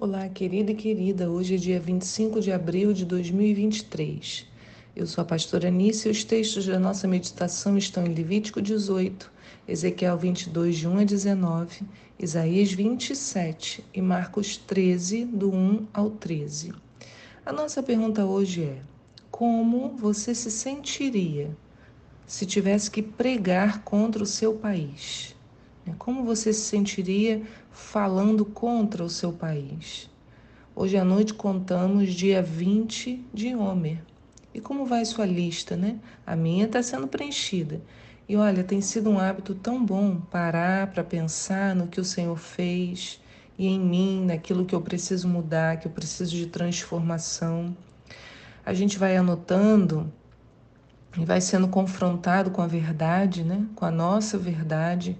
Olá, querida e querida. Hoje é dia 25 de abril de 2023. Eu sou a pastora Nícia e os textos da nossa meditação estão em Levítico 18, Ezequiel 22, de 1 a 19, Isaías 27 e Marcos 13, do 1 ao 13. A nossa pergunta hoje é: como você se sentiria se tivesse que pregar contra o seu país? Como você se sentiria falando contra o seu país? Hoje à noite contamos dia 20 de Homer. E como vai sua lista, né? A minha está sendo preenchida. E olha, tem sido um hábito tão bom parar para pensar no que o Senhor fez e em mim, naquilo que eu preciso mudar, que eu preciso de transformação. A gente vai anotando e vai sendo confrontado com a verdade, né? Com a nossa verdade,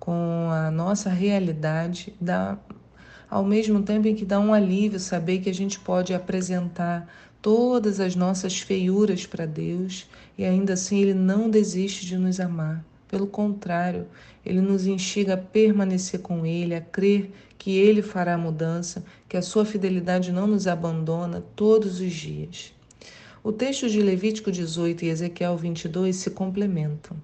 com a nossa realidade, dá, ao mesmo tempo em que dá um alívio saber que a gente pode apresentar todas as nossas feiuras para Deus e ainda assim Ele não desiste de nos amar. Pelo contrário, Ele nos instiga a permanecer com Ele, a crer que Ele fará a mudança, que a sua fidelidade não nos abandona todos os dias. O texto de Levítico 18 e Ezequiel 22 se complementam.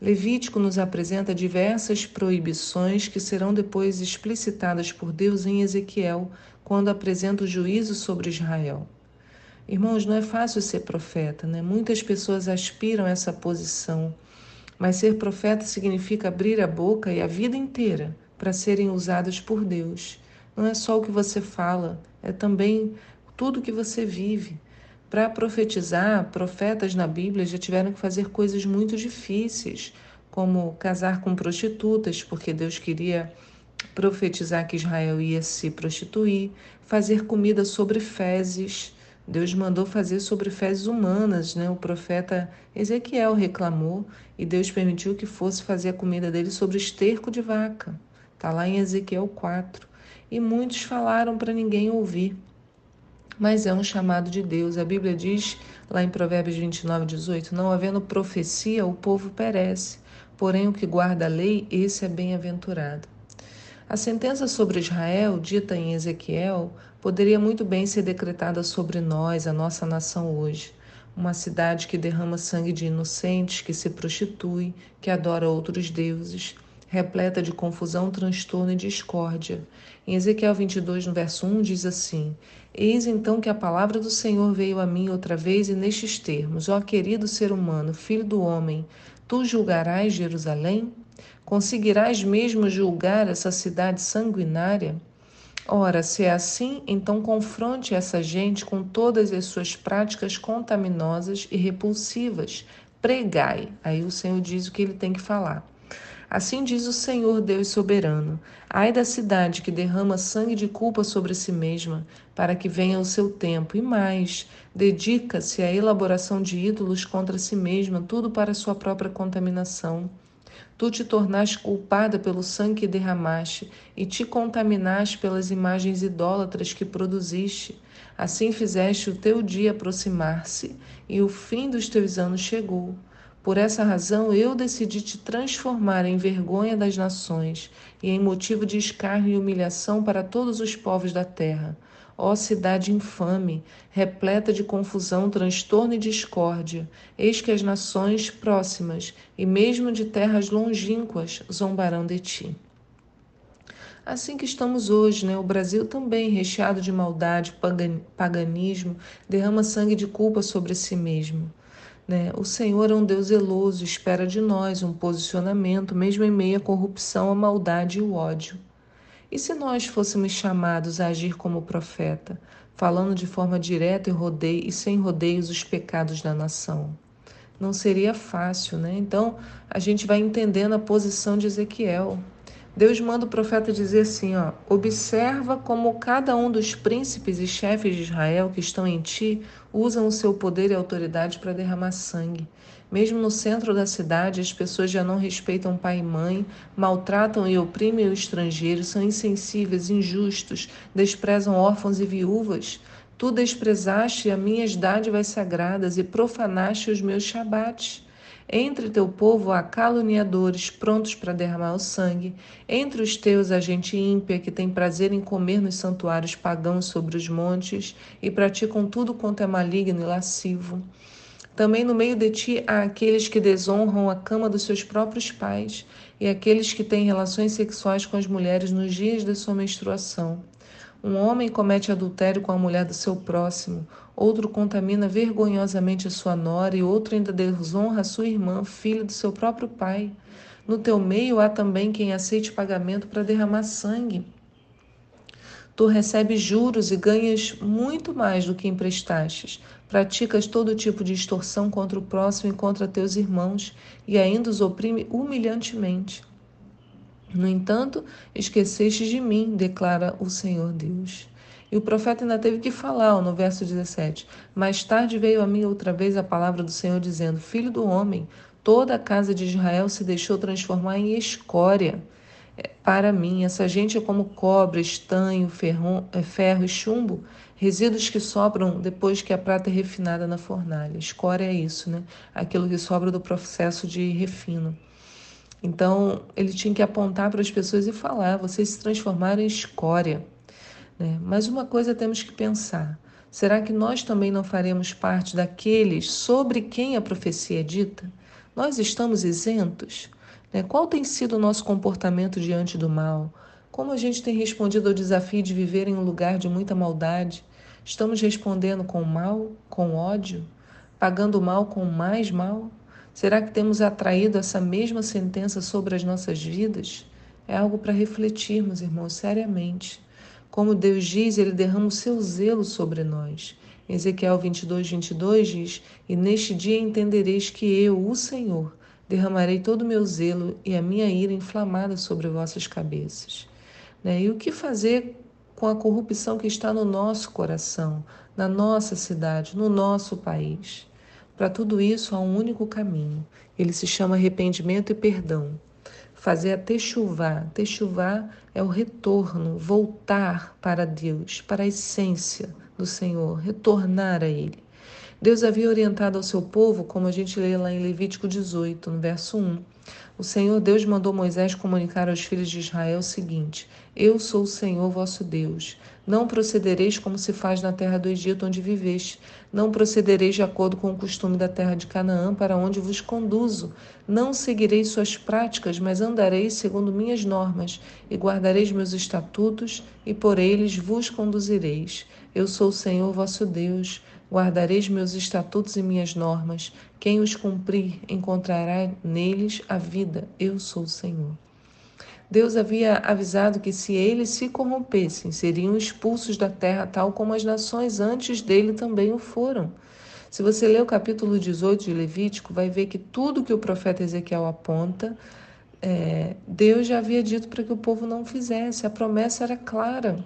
Levítico nos apresenta diversas proibições que serão depois explicitadas por Deus em Ezequiel, quando apresenta o juízo sobre Israel. Irmãos, não é fácil ser profeta, né? Muitas pessoas aspiram a essa posição, mas ser profeta significa abrir a boca e a vida inteira para serem usadas por Deus. Não é só o que você fala, é também tudo que você vive. Para profetizar, profetas na Bíblia já tiveram que fazer coisas muito difíceis, como casar com prostitutas, porque Deus queria profetizar que Israel ia se prostituir, fazer comida sobre fezes. Deus mandou fazer sobre fezes humanas, né? O profeta Ezequiel reclamou e Deus permitiu que fosse fazer a comida dele sobre esterco de vaca. Está lá em Ezequiel 4. E muitos falaram para ninguém ouvir mas é um chamado de Deus. A Bíblia diz lá em Provérbios 29, 18: Não havendo profecia, o povo perece, porém o que guarda a lei, esse é bem-aventurado. A sentença sobre Israel, dita em Ezequiel, poderia muito bem ser decretada sobre nós, a nossa nação hoje. Uma cidade que derrama sangue de inocentes, que se prostitui, que adora outros deuses, repleta de confusão, transtorno e discórdia. Em Ezequiel 22, no verso 1, diz assim: Eis então que a palavra do Senhor veio a mim outra vez e nestes termos: Ó querido ser humano, filho do homem, tu julgarás Jerusalém? Conseguirás mesmo julgar essa cidade sanguinária? Ora, se é assim, então confronte essa gente com todas as suas práticas contaminosas e repulsivas. Pregai. Aí o Senhor diz o que ele tem que falar. Assim diz o Senhor Deus soberano: Ai da cidade que derrama sangue de culpa sobre si mesma, para que venha o seu tempo, e mais, dedica-se à elaboração de ídolos contra si mesma, tudo para sua própria contaminação. Tu te tornaste culpada pelo sangue que derramaste e te contaminaste pelas imagens idólatras que produziste. Assim fizeste o teu dia aproximar-se e o fim dos teus anos chegou. Por essa razão eu decidi te transformar em vergonha das nações e em motivo de escárnio e humilhação para todos os povos da terra. Ó cidade infame, repleta de confusão, transtorno e discórdia, eis que as nações próximas e mesmo de terras longínquas zombarão de ti. Assim que estamos hoje, né? O Brasil também, recheado de maldade, paganismo, derrama sangue de culpa sobre si mesmo. Né? O Senhor é um Deus zeloso, espera de nós um posicionamento, mesmo em meio à corrupção, à maldade e o ódio. E se nós fôssemos chamados a agir como profeta, falando de forma direta e, rodeio, e sem rodeios os pecados da nação? Não seria fácil, né? Então a gente vai entendendo a posição de Ezequiel. Deus manda o profeta dizer assim: ó, observa como cada um dos príncipes e chefes de Israel que estão em ti usam o seu poder e autoridade para derramar sangue. Mesmo no centro da cidade, as pessoas já não respeitam pai e mãe, maltratam e oprimem o estrangeiro, são insensíveis, injustos, desprezam órfãos e viúvas. Tu desprezaste as minhas dádivas sagradas e profanaste os meus shabates. Entre teu povo há caluniadores prontos para derramar o sangue. Entre os teus há gente ímpia que tem prazer em comer nos santuários pagãos sobre os montes e praticam tudo quanto é maligno e lascivo. Também no meio de ti há aqueles que desonram a cama dos seus próprios pais e aqueles que têm relações sexuais com as mulheres nos dias de sua menstruação. Um homem comete adultério com a mulher do seu próximo, outro contamina vergonhosamente a sua nora e outro ainda desonra a sua irmã, filha do seu próprio pai. No teu meio há também quem aceite pagamento para derramar sangue. Tu recebes juros e ganhas muito mais do que emprestastes. Praticas todo tipo de extorsão contra o próximo e contra teus irmãos, e ainda os oprime humilhantemente. No entanto, esqueceste de mim, declara o Senhor Deus. E o profeta ainda teve que falar no verso 17. Mais tarde veio a mim outra vez a palavra do Senhor, dizendo: Filho do homem, toda a casa de Israel se deixou transformar em escória. É, para mim, essa gente é como cobre, estanho, ferro, é, ferro e chumbo, resíduos que sobram depois que a prata é refinada na fornalha. Escória é isso, né? Aquilo que sobra do processo de refino. Então, ele tinha que apontar para as pessoas e falar: vocês se transformaram em escória. Né? Mas uma coisa temos que pensar: será que nós também não faremos parte daqueles sobre quem a profecia é dita? Nós estamos isentos? Né? Qual tem sido o nosso comportamento diante do mal? Como a gente tem respondido ao desafio de viver em um lugar de muita maldade? Estamos respondendo com mal, com ódio, pagando mal com mais mal? Será que temos atraído essa mesma sentença sobre as nossas vidas? É algo para refletirmos, irmãos, seriamente. Como Deus diz, Ele derrama o seu zelo sobre nós. Ezequiel 22, 22 diz: E neste dia entendereis que eu, o Senhor, derramarei todo o meu zelo e a minha ira inflamada sobre vossas cabeças. Né? E o que fazer com a corrupção que está no nosso coração, na nossa cidade, no nosso país? Para tudo isso há um único caminho. Ele se chama arrependimento e perdão. Fazer a techuvá. Techuvá é o retorno, voltar para Deus, para a essência do Senhor, retornar a Ele. Deus havia orientado ao seu povo, como a gente lê lá em Levítico 18, no verso 1. O Senhor Deus mandou Moisés comunicar aos filhos de Israel o seguinte: Eu sou o Senhor vosso Deus. Não procedereis como se faz na terra do Egito, onde viveste. Não procedereis de acordo com o costume da terra de Canaã, para onde vos conduzo. Não seguireis suas práticas, mas andareis segundo minhas normas, e guardareis meus estatutos, e por eles vos conduzireis. Eu sou o Senhor vosso Deus. Guardareis meus estatutos e minhas normas. Quem os cumprir encontrará neles a vida. Eu sou o Senhor. Deus havia avisado que se eles se corrompessem, seriam expulsos da terra, tal como as nações antes dele também o foram. Se você ler o capítulo 18 de Levítico, vai ver que tudo que o profeta Ezequiel aponta, é, Deus já havia dito para que o povo não fizesse. A promessa era clara.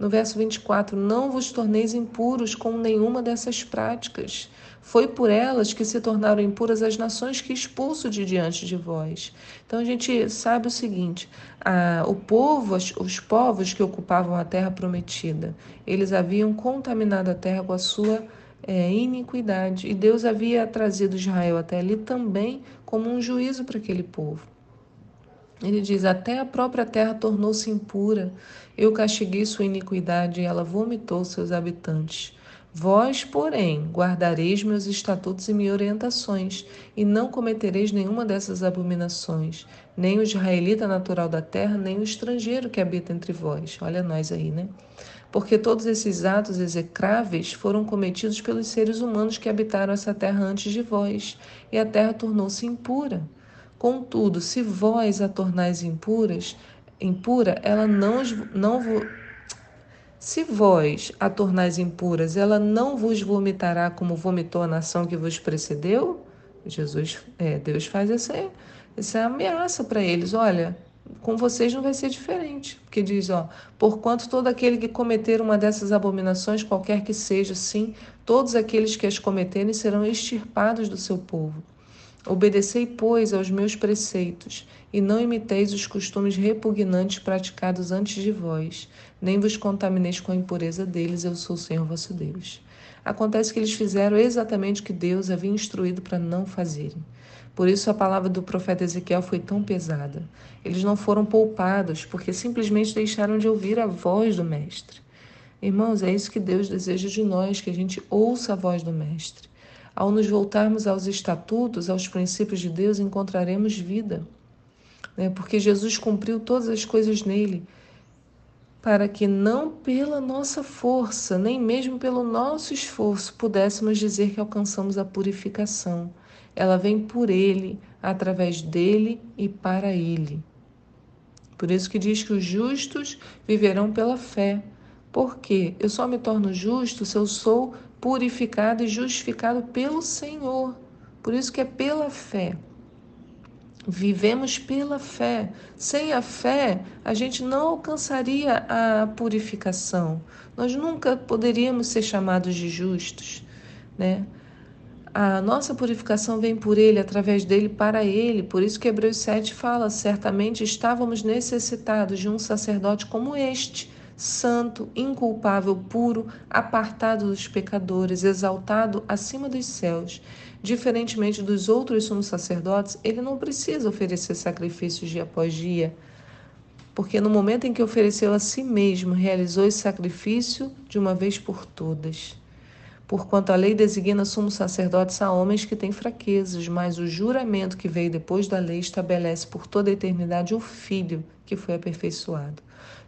No verso 24: Não vos torneis impuros com nenhuma dessas práticas. Foi por elas que se tornaram impuras as nações que expulso de diante de vós. Então a gente sabe o seguinte: a, o povo, os povos que ocupavam a terra prometida, eles haviam contaminado a terra com a sua é, iniquidade. E Deus havia trazido Israel até ali também como um juízo para aquele povo. Ele diz: Até a própria terra tornou-se impura. Eu castiguei sua iniquidade e ela vomitou seus habitantes. Vós, porém, guardareis meus estatutos e minhas orientações, e não cometereis nenhuma dessas abominações, nem o israelita natural da terra, nem o estrangeiro que habita entre vós. Olha nós aí, né? Porque todos esses atos execráveis foram cometidos pelos seres humanos que habitaram essa terra antes de vós, e a terra tornou-se impura. Contudo, se vós a tornais impuras, impura, ela não, não se vós a tornais impuras, ela não vos vomitará como vomitou a nação que vos precedeu? Jesus, é, Deus faz essa, essa ameaça para eles. Olha, com vocês não vai ser diferente. Porque diz, ó, porquanto todo aquele que cometer uma dessas abominações, qualquer que seja, sim, todos aqueles que as cometerem serão extirpados do seu povo. Obedecei, pois, aos meus preceitos, e não imiteis os costumes repugnantes praticados antes de vós, nem vos contamineis com a impureza deles, eu sou o Senhor vosso Deus. Acontece que eles fizeram exatamente o que Deus havia instruído para não fazerem. Por isso a palavra do profeta Ezequiel foi tão pesada. Eles não foram poupados porque simplesmente deixaram de ouvir a voz do Mestre. Irmãos, é isso que Deus deseja de nós, que a gente ouça a voz do Mestre. Ao nos voltarmos aos estatutos, aos princípios de Deus, encontraremos vida. Né? Porque Jesus cumpriu todas as coisas nele, para que não pela nossa força, nem mesmo pelo nosso esforço, pudéssemos dizer que alcançamos a purificação. Ela vem por ele, através dele e para ele. Por isso que diz que os justos viverão pela fé. Porque eu só me torno justo se eu sou purificado e justificado pelo Senhor. Por isso que é pela fé. Vivemos pela fé. Sem a fé, a gente não alcançaria a purificação. Nós nunca poderíamos ser chamados de justos, né? A nossa purificação vem por ele, através dele, para ele. Por isso que Hebreus 7 fala: certamente estávamos necessitados de um sacerdote como este santo, inculpável, puro, apartado dos pecadores, exaltado acima dos céus. Diferentemente dos outros sumos sacerdotes, ele não precisa oferecer sacrifícios dia após dia, porque no momento em que ofereceu a si mesmo, realizou esse sacrifício de uma vez por todas. Porquanto a lei designa sumos sacerdotes a homens que têm fraquezas, mas o juramento que veio depois da lei estabelece por toda a eternidade o Filho que foi aperfeiçoado.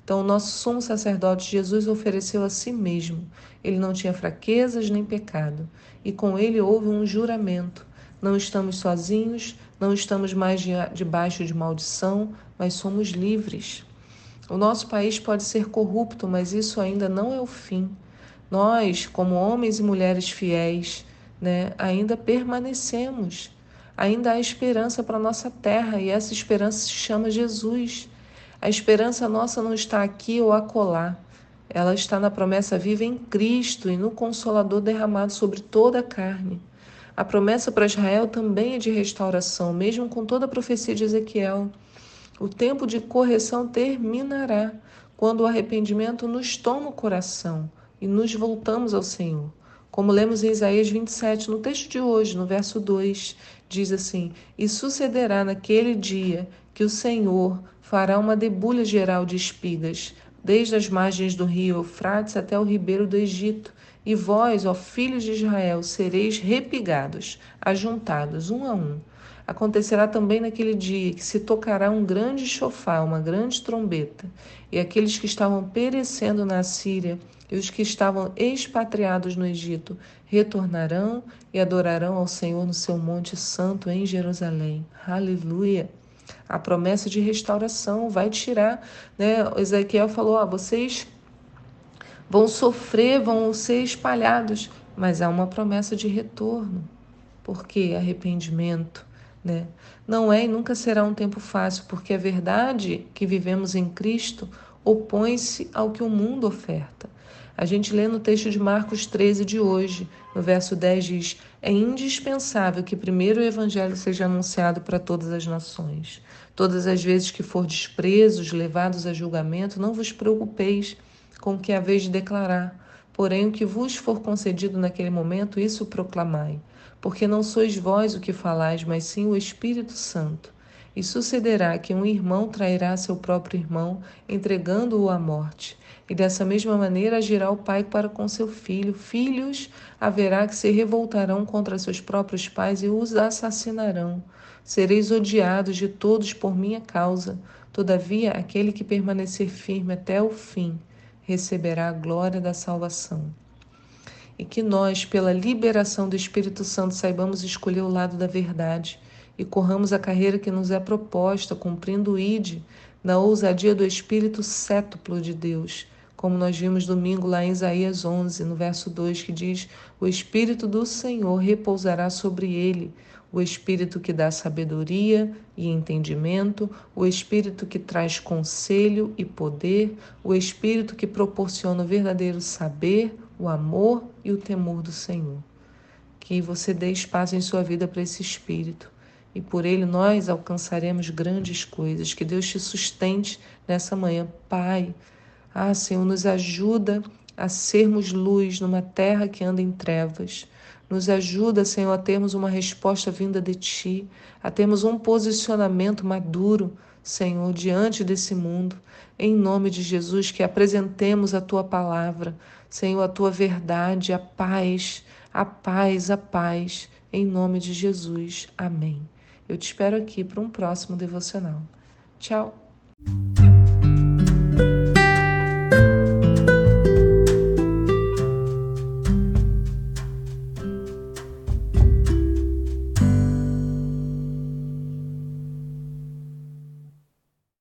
Então, o nosso sumo sacerdote Jesus ofereceu a si mesmo. Ele não tinha fraquezas nem pecado. E com ele houve um juramento. Não estamos sozinhos, não estamos mais debaixo de maldição, mas somos livres. O nosso país pode ser corrupto, mas isso ainda não é o fim. Nós, como homens e mulheres fiéis, né, ainda permanecemos. Ainda há esperança para a nossa terra e essa esperança se chama Jesus. A esperança nossa não está aqui ou acolá. Ela está na promessa viva em Cristo e no Consolador derramado sobre toda a carne. A promessa para Israel também é de restauração, mesmo com toda a profecia de Ezequiel. O tempo de correção terminará quando o arrependimento nos toma o coração e nos voltamos ao Senhor. Como lemos em Isaías 27, no texto de hoje, no verso 2, diz assim: E sucederá naquele dia que o Senhor fará uma debulha geral de espigas, desde as margens do rio Eufrates até o ribeiro do Egito. E vós, ó filhos de Israel, sereis repigados, ajuntados um a um. Acontecerá também naquele dia que se tocará um grande chofar, uma grande trombeta, e aqueles que estavam perecendo na Síria e os que estavam expatriados no Egito retornarão e adorarão ao Senhor no seu monte santo em Jerusalém. Aleluia! A promessa de restauração vai tirar, né? Ezequiel falou: ó, vocês vão sofrer, vão ser espalhados, mas há uma promessa de retorno. Porque arrependimento, né? Não é e nunca será um tempo fácil, porque a verdade que vivemos em Cristo opõe-se ao que o mundo oferta. A gente lê no texto de Marcos 13 de hoje, no verso 10 diz: É indispensável que primeiro o evangelho seja anunciado para todas as nações. Todas as vezes que for despresos, levados a julgamento, não vos preocupeis com o que haveis de declarar. Porém, o que vos for concedido naquele momento, isso proclamai. Porque não sois vós o que falais, mas sim o Espírito Santo. E sucederá que um irmão trairá seu próprio irmão, entregando-o à morte. E dessa mesma maneira agirá o pai para com seu filho. Filhos haverá que se revoltarão contra seus próprios pais e os assassinarão. Sereis odiados de todos por minha causa. Todavia, aquele que permanecer firme até o fim receberá a glória da salvação. E que nós, pela liberação do Espírito Santo, saibamos escolher o lado da verdade e corramos a carreira que nos é proposta, cumprindo o ID na ousadia do Espírito cétuplo de Deus, como nós vimos domingo lá em Isaías 11, no verso 2, que diz: O Espírito do Senhor repousará sobre ele, o Espírito que dá sabedoria e entendimento, o Espírito que traz conselho e poder, o Espírito que proporciona o verdadeiro saber, o amor e o temor do Senhor. Que você dê espaço em sua vida para esse Espírito e por ele nós alcançaremos grandes coisas. Que Deus te sustente nessa manhã, Pai. Ah, Senhor, nos ajuda a sermos luz numa terra que anda em trevas. Nos ajuda, Senhor, a termos uma resposta vinda de Ti, a termos um posicionamento maduro, Senhor, diante desse mundo. Em nome de Jesus, que apresentemos a Tua palavra, Senhor, a Tua verdade, a paz, a paz, a paz. Em nome de Jesus. Amém. Eu te espero aqui para um próximo devocional. Tchau.